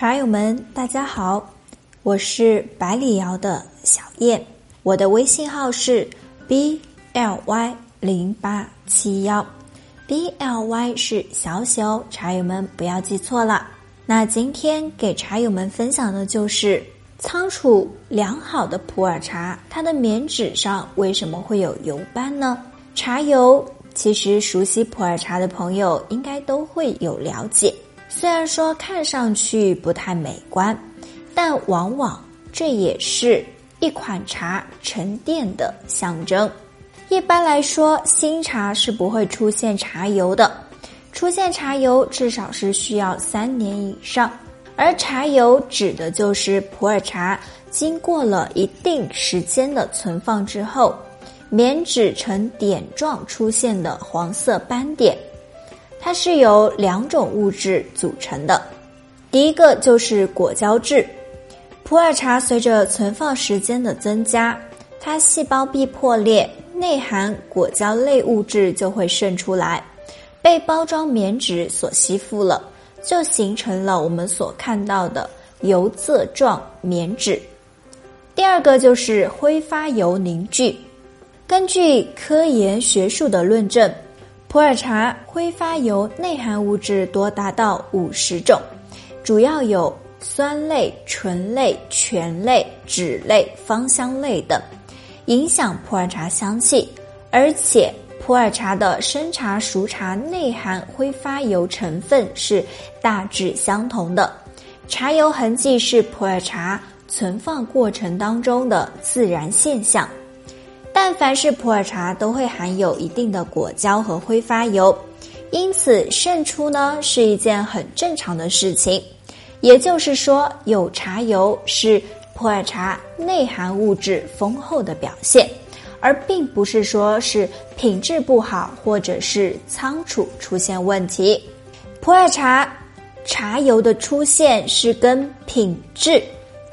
茶友们，大家好，我是百里瑶的小燕，我的微信号是 b l y 零八七幺，b l y 是小写哦，茶友们不要记错了。那今天给茶友们分享的就是仓储良好的普洱茶，它的棉纸上为什么会有油斑呢？茶油其实熟悉普洱茶的朋友应该都会有了解。虽然说看上去不太美观，但往往这也是一款茶沉淀的象征。一般来说，新茶是不会出现茶油的，出现茶油至少是需要三年以上。而茶油指的就是普洱茶经过了一定时间的存放之后，棉纸呈点状出现的黄色斑点。它是由两种物质组成的，第一个就是果胶质。普洱茶随着存放时间的增加，它细胞壁破裂，内含果胶类物质就会渗出来，被包装棉纸所吸附了，就形成了我们所看到的油渍状棉纸。第二个就是挥发油凝聚，根据科研学术的论证。普洱茶挥发油内含物质多达到五十种，主要有酸类、醇类、醛类、酯类、芳香类等，影响普洱茶香气。而且，普洱茶的生茶、熟茶内含挥发油成分是大致相同的，茶油痕迹是普洱茶存放过程当中的自然现象。但凡是普洱茶都会含有一定的果胶和挥发油，因此渗出呢是一件很正常的事情。也就是说，有茶油是普洱茶内含物质丰厚的表现，而并不是说是品质不好或者是仓储出现问题。普洱茶茶油的出现是跟品质。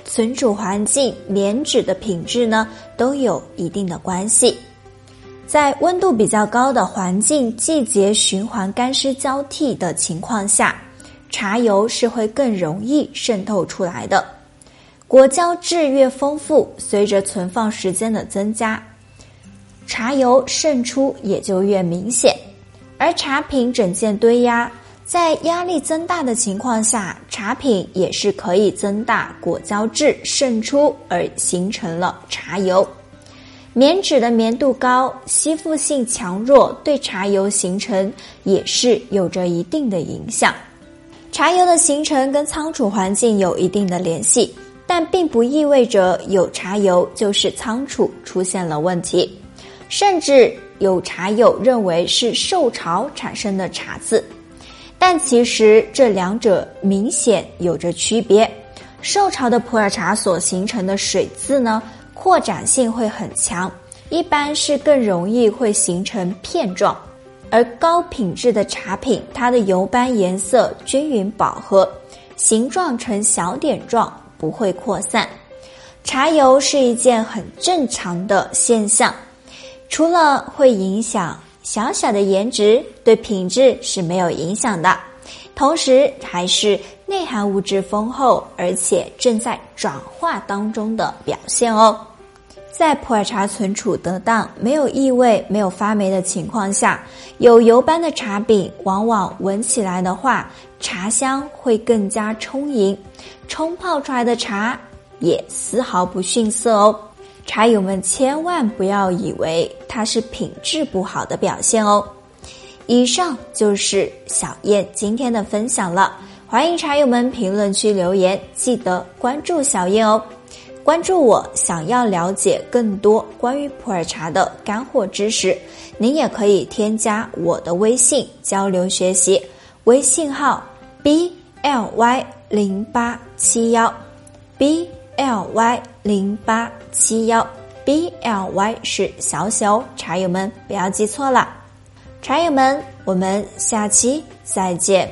存储环境、棉纸的品质呢，都有一定的关系。在温度比较高的环境、季节循环干湿交替的情况下，茶油是会更容易渗透出来的。果胶质越丰富，随着存放时间的增加，茶油渗出也就越明显。而茶品整件堆压。在压力增大的情况下，茶品也是可以增大果胶质渗出，而形成了茶油。棉纸的棉度高，吸附性强弱，对茶油形成也是有着一定的影响。茶油的形成跟仓储环境有一定的联系，但并不意味着有茶油就是仓储出现了问题，甚至有茶友认为是受潮产生的茶渍。但其实这两者明显有着区别。受潮的普洱茶所形成的水渍呢，扩展性会很强，一般是更容易会形成片状；而高品质的茶品，它的油斑颜色均匀饱和，形状呈小点状，不会扩散。茶油是一件很正常的现象，除了会影响。小小的颜值对品质是没有影响的，同时还是内含物质丰厚，而且正在转化当中的表现哦。在普洱茶存储得当、没有异味、没有发霉的情况下，有油斑的茶饼往往闻起来的话，茶香会更加充盈，冲泡出来的茶也丝毫不逊色哦。茶友们千万不要以为它是品质不好的表现哦。以上就是小燕今天的分享了，欢迎茶友们评论区留言，记得关注小燕哦。关注我，想要了解更多关于普洱茶的干货知识，您也可以添加我的微信交流学习，微信号 b l y 零八七幺 b。L Y 零八七幺 B L Y 是小小茶友们不要记错了，茶友们，我们下期再见。